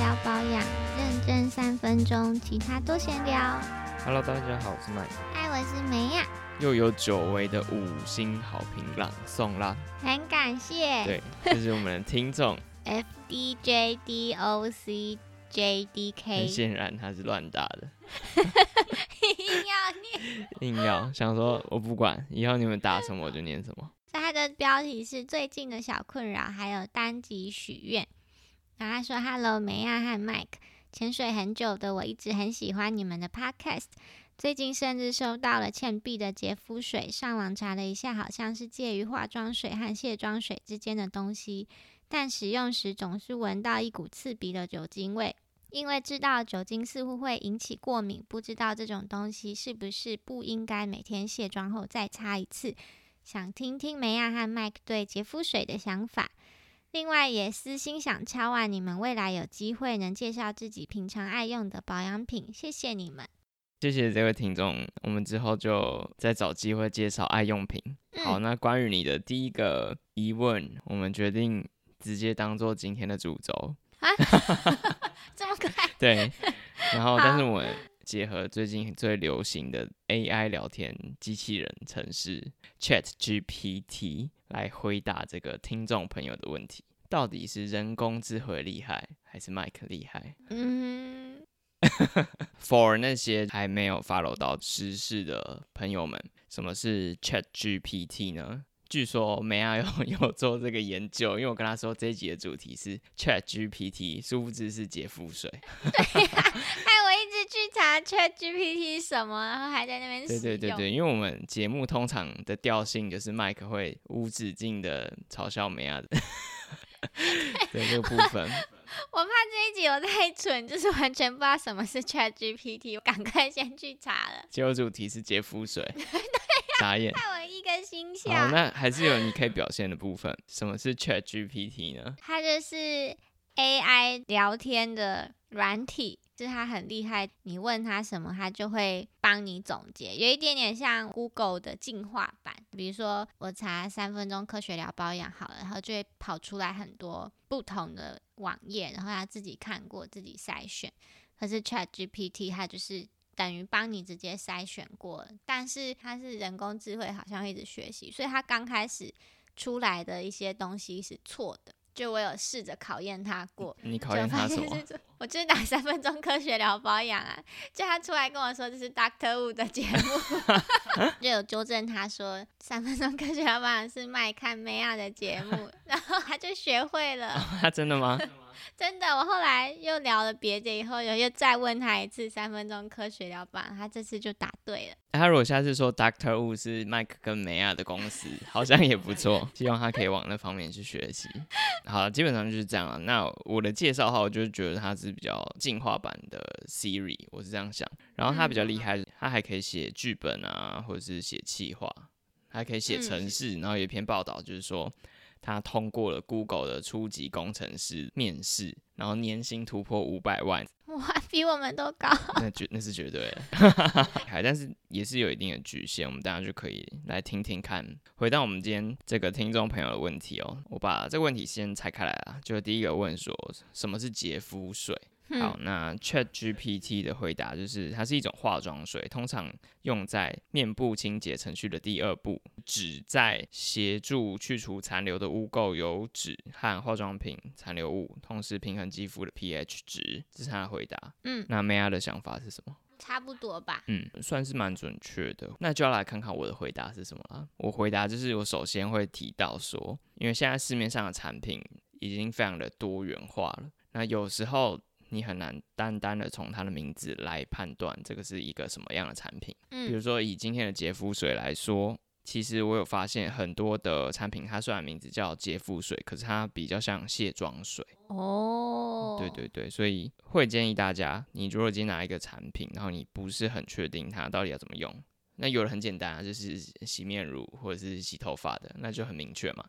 聊保养，认真三分钟，其他都闲聊。Hello，大家好，我是麦克，嗨，我是梅亚，又有久违的五星好评朗诵啦。很感谢。对，这是我们的听众，F D J D O C J D K，很 K，显然他是乱打的，硬要念。硬要想说我不管，以后你们打什么我就念什么。所以它的标题是最近的小困扰，还有单集许愿。然后他说：“Hello，梅亚和 Mike，潜水很久的我一直很喜欢你们的 Podcast，最近甚至收到了倩碧的洁肤水，上网查了一下，好像是介于化妆水和卸妆水之间的东西，但使用时总是闻到一股刺鼻的酒精味。因为知道酒精似乎会引起过敏，不知道这种东西是不是不应该每天卸妆后再擦一次。”想听听梅亚和麦克对洁肤水的想法。另外也私心想敲完，你们未来有机会能介绍自己平常爱用的保养品，谢谢你们。谢谢这位听众，我们之后就再找机会介绍爱用品。好，嗯，那关于你的第一个疑问，我们决定直接当做今天的主轴。啊 这么快？对，然后但是我们结合最近最流行的 AI 聊天机器人程式 Chat GPT 来回答这个听众朋友的问题，到底是人工智慧厉害还是麦克厉害嗯？For 那些还没有 follow 到知识的朋友们，什么是 Chat GPT 呢？据说梅亚有 有做这个研究，因为我跟他说这一集的主题是 Chat GPT，殊不知是洁肤水。对呀、害我一直去查 Chat GPT 什么，然后还在那边对对对对，因为我们节目通常的调性就是麦克会无止境的嘲笑梅亚的 对这个部分。我怕这一集我太蠢，就是完全不知道什么是 Chat GPT，我赶快先去查了，结果主题是洁肤水，傻眼。害我一个心好，笑。那还是有你可以表现的部分。什么是 Chat GPT 呢？它就是 AI 聊天的软体，就是它很厉害，你问它什么，它就会帮你总结，有一点点像 Google 的进化版。比如说我查三分钟科学聊保养好了，然后就会跑出来很多不同的网页，然后他自己看过，自己筛选。可是 Chat GPT 它就是等于帮你直接筛选过了，但是它是人工智慧，好像一直学习，所以它刚开始出来的一些东西是错的。就我有试着考验它过，你考就验他什么我就是打三分钟科学聊保养啊，就他出来跟我说这是 Doctor Wu 的节目，就有纠正他说三分钟科学聊保养是麦看梅亚的节目，然后他就学会了。他真的吗？真的，我后来又聊了别的，以后又又再问他一次三分钟科学聊保养，他这次就答对了。他如果下次说 Doctor Wu 是麦克跟梅亚的公司，好像也不错。希望他可以往那方面去学习。好，基本上就是这样了。那我的介绍的话，我就觉得他是比较进化版的 Siri，我是这样想。然后他比较厉害，他还可以写剧本啊，或者是写企划，还可以写程式。然后有一篇报道就是说，他通过了 Google 的初级工程师面试，然后年薪突破五百万，哇，比我们都高。那绝那是绝对的，还 但是也是有一定的局限，我们大家就可以来听听看。回到我们今天这个听众朋友的问题哦，我把这个问题先拆开来啊，就第一个问说什么是洁肤水？好，那 Chat GPT 的回答就是它是一种化妆水，通常用在面部清洁程序的第二步，旨在协助去除残留的污垢、油脂和化妆品残留物，同时平衡肌肤的 pH 值。这是他的回答。嗯，那 Maya 的想法是什么？差不多吧。嗯，算是蛮准确的。那就要来看看我的回答是什么了。我回答就是我首先会提到说，因为现在市面上的产品已经非常的多元化了，那有时候你很难单单的从它的名字来判断这个是一个什么样的产品。比如嗯说以今天的洁肤水来说。其实我有发现很多的产品，它虽然名字叫洁肤水，可是它比较像卸妆水。哦，对对对，所以会建议大家，你如果今天拿一个产品，然后你不是很确定它到底要怎么用，那有的很简单啊，就是洗面乳或者是洗头发的，那就很明确嘛。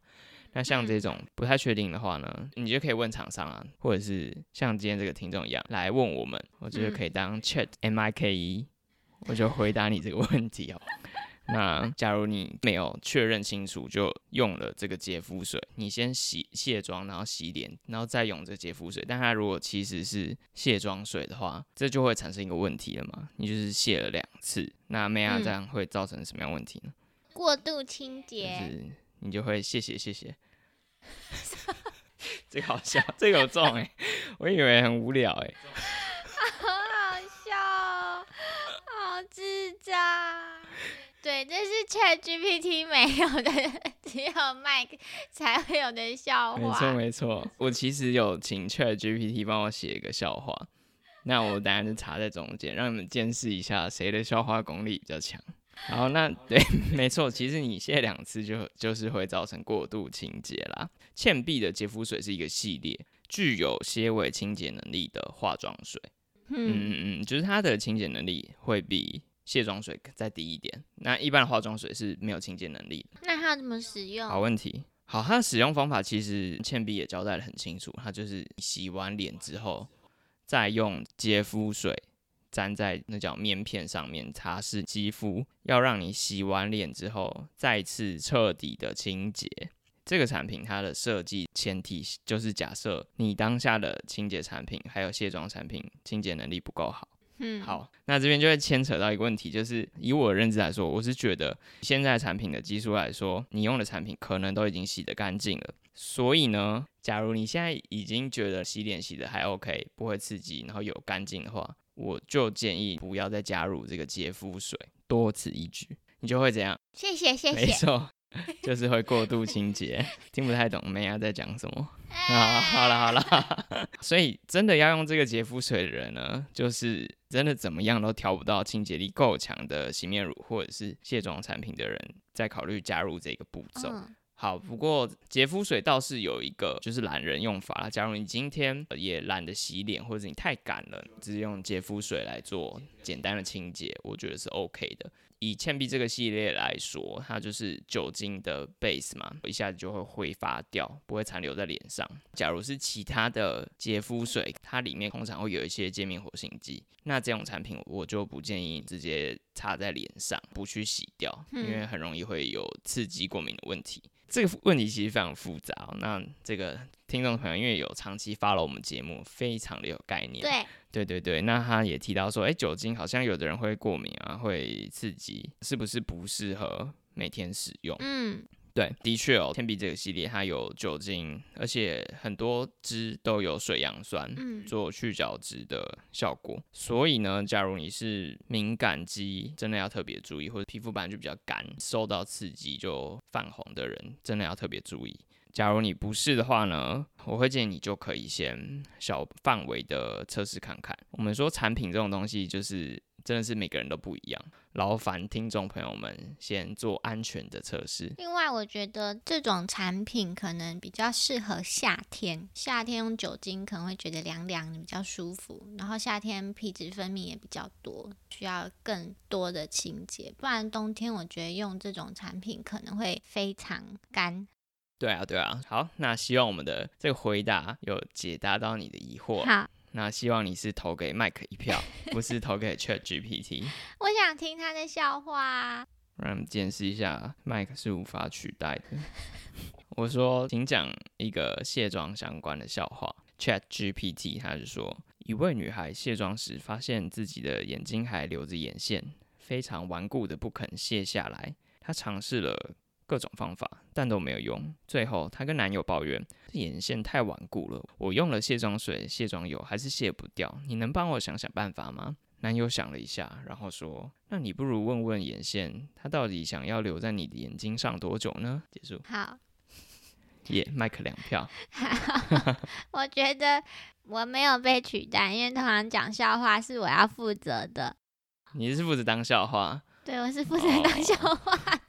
那像这种不太确定的话呢，你就可以问厂商啊，或者是像今天这个听众一样来问我们，我觉得可以当 Chat M I K E，我就回答你这个问题哦。那假如你没有确认清楚就用了这个洁肤水，你先洗卸妆，然后洗脸，然后再用这洁肤水，但它如果其实是卸妆水的话，这就会产生一个问题了嘛？你就是卸了两次，那妹啊这样会造成什么样问题呢？过度清就洁，是你就会谢谢谢谢。这个好笑，这个有中哎、我以为很无聊哎、好好笑哦，好智障。对，这是 Chat GPT 没有的，只有 Mike 才会有的笑话没错。没错，我其实有请 Chat GPT 帮我写一个笑话，那我等下就插在中间，让你们见识一下谁的笑话功力比较强。然后那对，没错，其实你卸两次就就是会造成过度清洁啦。倩碧的洁肤水是一个系列，具有些微清洁能力的化妆水。嗯，嗯嗯嗯，就是它的清洁能力会比卸妆水再低一点。那一般的化妆水是没有清洁能力的。那它怎么使用？好问题。好，它的使用方法其实倩碧也交代的很清楚，它就是洗完脸之后，再用洁肤水沾在那叫面片上面擦拭肌肤，要让你洗完脸之后再次彻底的清洁。这个产品它的设计前提就是假设你当下的清洁产品还有卸妆产品清洁能力不够好。嗯，，好，那这边就会牵扯到一个问题，就是以我的认知来说，我是觉得现在产品的技术来说，你用的产品可能都已经洗得干净了。所以呢，假如你现在已经觉得洗脸洗的还 OK，不会刺激，然后有干净的话，我就建议不要再加入这个洁肤水，多此一举，你就会怎样？谢谢谢谢。没错，就是会过度清洁。听不太懂妹啊在讲什么。啊，好了好了，所以真的要用这个洁肤水的人呢，就是真的怎么样都调不到清洁力够强的洗面乳或者是卸妆产品的人，再考虑加入这个步骤。嗯好，不过洁肤水倒是有一个就是懒人用法啦。假如你今天也懒得洗脸，或者你太赶了，直接用洁肤水来做简单的清洁，我觉得是 OK 的。以倩碧这个系列来说，它就是酒精的 base 嘛，一下子就会挥发掉，不会残留在脸上。假如是其他的洁肤水，它里面通常会有一些界面活性剂，那这种产品我就不建议直接擦在脸上，不去洗掉，因为很容易会有刺激过敏的问题。这个问题其实非常复杂、哦，那这个听众朋友因为有长期 follow 我们节目，非常的有概念。对，对对对，那他也提到说，哎，酒精好像有的人会过敏啊，会刺激，是不是不适合每天使用？嗯，对，的确哦，天碧这个系列它有酒精，而且很多支都有水杨酸，嗯做去角质的效果。所以呢，假如你是敏感肌，真的要特别注意，或者皮肤本来就比较干，受到刺激就泛红的人，真的要特别注意。假如你不是的话呢，我会建议你就可以先小范围的测试看看。我们说产品这种东西，就是真的是每个人都不一样，劳烦听众朋友们先做安全的测试。另外，我觉得这种产品可能比较适合夏天，夏天用酒精可能会觉得凉凉的，比较舒服。然后夏天皮脂分泌也比较多，需要更多的清洁。不然冬天我觉得用这种产品可能会非常干。对啊，对啊，好，那希望我们的这个回答有解答到你的疑惑。好，那希望你是投给麦克一票，不是投给 Chat GPT。我想听他的笑话。让我们见识一下，麦克是无法取代的。我说，请讲一个卸妆相关的笑话。Chat GPT 他是说，一位女孩卸妆时发现自己的眼睛还留着眼线，非常顽固的不肯卸下来。她尝试了各种方法，但都没有用。最后，她跟男友抱怨，这眼线太顽固了，我用了卸妆水、卸妆油还是卸不掉。你能帮我想想办法吗？男友想了一下，然后说：“那你不如问问眼线，它到底想要留在你的眼睛上多久呢？”结束，好，耶、麦克两票。我觉得我没有被取代，因为通常讲笑话是我要负责的。你是负责当笑话，对，我是负责当笑话。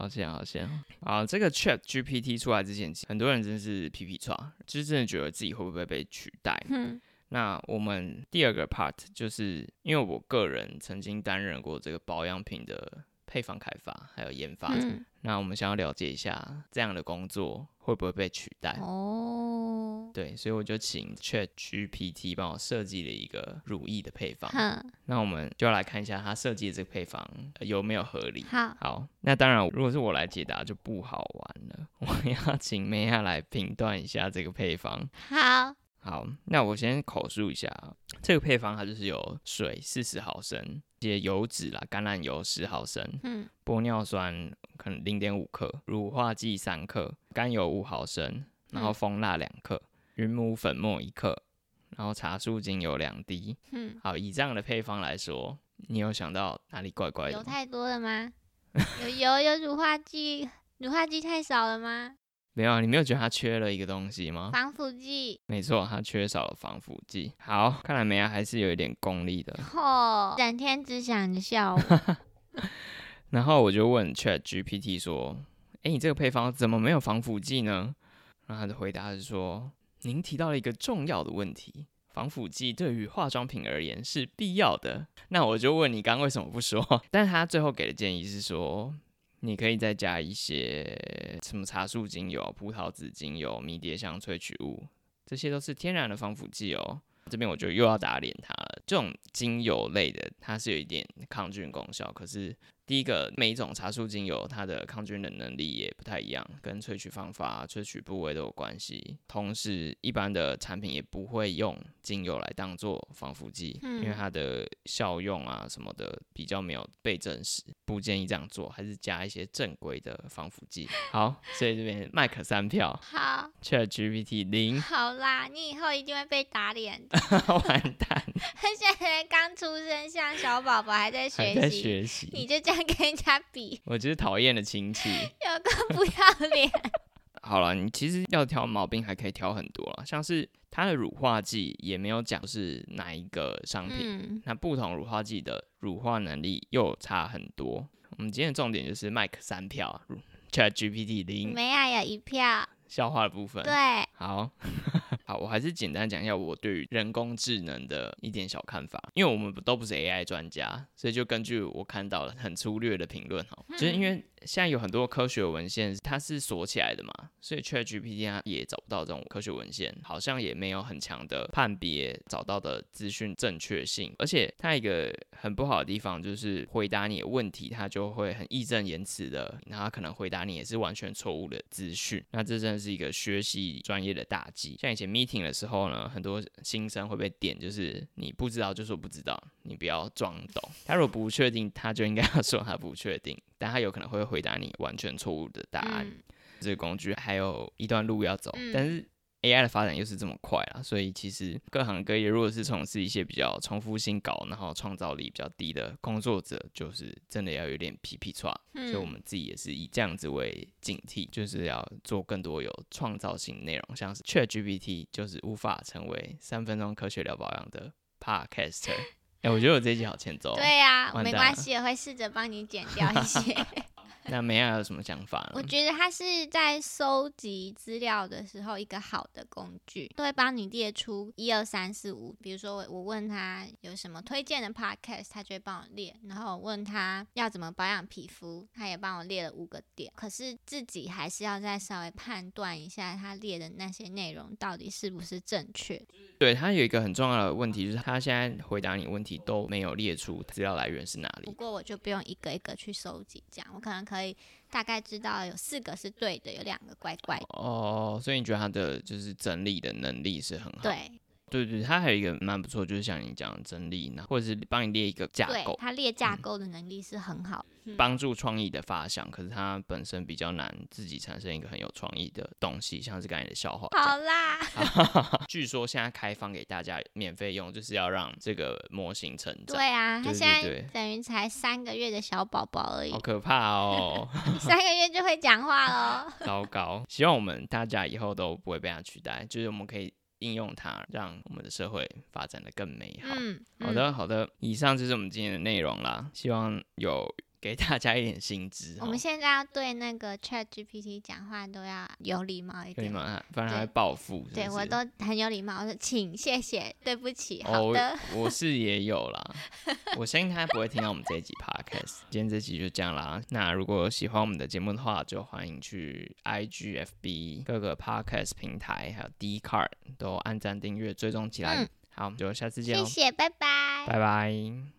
好险好险啊！这个 Chat GPT 出来之前，很多人真是皮皮抓，就是真的觉得自己会不会被取代。嗯那我们第二个 part 就是因为我个人曾经担任过这个保养品的配方开发还有研发。嗯，那我们想要了解一下这样的工作会不会被取代？哦，对，所以我就请 Chat GPT 帮我设计了一个乳液的配方。哼，那我们就要来看一下他设计的这个配方、呃有没有合理。好，好，那当然，如果是我来解答就不好玩了。我要请梅亚来评断一下这个配方。好，好，那我先口述一下啊这个配方，它就是有水四十毫升，一些油脂啦，橄榄油十毫升，嗯玻尿酸可能零点五克，乳化剂三克，甘油五毫升，然后嗯蜂蜡两克，云母粉末一克，然后茶树精油两滴。嗯，好，以这样的配方来说，你有想到哪里怪怪的吗？油太多了吗？有油有乳化剂，乳化剂太少了吗？没有啊，你没有觉得它缺了一个东西吗？防腐剂，没错，它缺少了防腐剂。好，看来梅亚还是有一点功力的。嚯，整天只想着笑我。然后我就问 Chat GPT 说：“诶，你这个配方怎么没有防腐剂呢？”然后他的回答是说：“您提到了一个重要的问题，防腐剂对于化妆品而言是必要的。”那我就问你，刚刚为什么不说？但是他最后给的建议是说，你可以再加一些什么茶树精油、葡萄籽精油、迷迭香萃取物，这些都是天然的防腐剂哦。这边我就又要打脸它了。这种精油类的，它是有一点抗菌功效，可是第一个，每一种茶树精油它的抗菌的能力也不太一样，跟萃取方法、萃取部位都有关系。同时，一般的产品也不会用精油来当做防腐剂，因为嗯它的效用啊什么的比较没有被证实，不建议这样做，还是加一些正规的防腐剂。好，所以这边麦克三票 好，，Chat GPT 零，好啦，你以后一定会被打脸的。完蛋，他现在刚出生，像小宝宝还在还在学习，学习。你就这样跟人家比，我就是讨厌的亲戚。有个不要脸。好了，你其实要挑毛病还可以挑很多了，像是它的乳化剂也没有讲是哪一个商品，嗯，那不同乳化剂的乳化能力又差很多。我们今天的重点就是麦克三票，Chat GPT 零梅亚有一票，笑话的部分。对，好，好，我还是简单讲一下我对于人工智能的一点小看法，因为我们都不是 AI 专家，所以就根据我看到了很粗略的评论哈，就是因为现在有很多科学文献它是锁起来的嘛，所以 ChatGPT 它也找不到这种科学文献，好像也没有很强的判别找到的资讯正确性，而且它一个很不好的地方就是回答你的问题，它就会很义正言辞的，然后可能回答你也是完全错误的资讯，那这真的是一个学习专业的大忌。像以前 meeting 的时候呢，很多新生会被点，就是你不知道就说不知道，你不要装懂。他如果不确定，他就应该要说他不确定，但他有可能会回答你完全错误的答案。嗯这个工具还有一段路要走，嗯但是 AI 的发展又是这么快啊，所以其实各行各业如果是从事一些比较重复性高，然后创造力比较低的工作者，就是真的要有点皮皮叉。所以我嗯，们自己也是以这样子为警惕，就是要做更多有创造性内容，像是 ChatGPT 就是无法成为三分钟科学聊保养的 Podcaster。哎、我觉得我这一集好欠揍哦。对呀、没关系，我会试着帮你剪掉一些。那梅亚有什么想法呢？我觉得它是在收集资料的时候一个好的工具，都会帮你列出一二三四五。比如说我我问他有什么推荐的 podcast，他就会帮我列。然后我问他要怎么保养皮肤，他也帮我列了五个点。可是自己还是要再稍微判断一下他列的那些内容到底是不是正确。对他有一个很重要的问题，就是他现在回答你问题都没有列出资料来源是哪里。不过我就不用一个一个去收集，这样我可能可以大概知道有四个是对的，有两个怪怪的。哦，所以你觉得他的就是整理的能力是很好？对对对，它还有一个蛮不错，就是像你讲的整理，呢或者是帮你列一个架对构，，它列架构的能力是很好。嗯帮助创意的发想。可是它本身比较难自己产生一个很有创意的东西，像是刚才的笑话。好啦 据说现在开放给大家免费用，就是要让这个模型成长。对啊，他对现在等于才三个月的小宝宝而已好，可怕哦！三个月就会讲话喽。糟糕，希望我们大家以后都不会被它取代，就是我们可以应用它，让我们的社会发展的更美好。嗯，好的，好的，以上就是我们今天的内容啦。希望有给大家一点薪资。我们现在要对那个 Chat GPT 讲话都要有礼貌一点。不然他会对报复。对我都很有礼貌，我说请、谢谢、对不起，哦好的。我是也有啦，我相信他不会听到我们这一集 podcast。今天这集就这样啦。那如果喜欢我们的节目的话，就欢迎去 IG、FB 各个 podcast 平台，还有 D Card 都按赞、订阅、追踪起来。嗯好，我们就下次见喽，谢谢，拜拜。拜拜。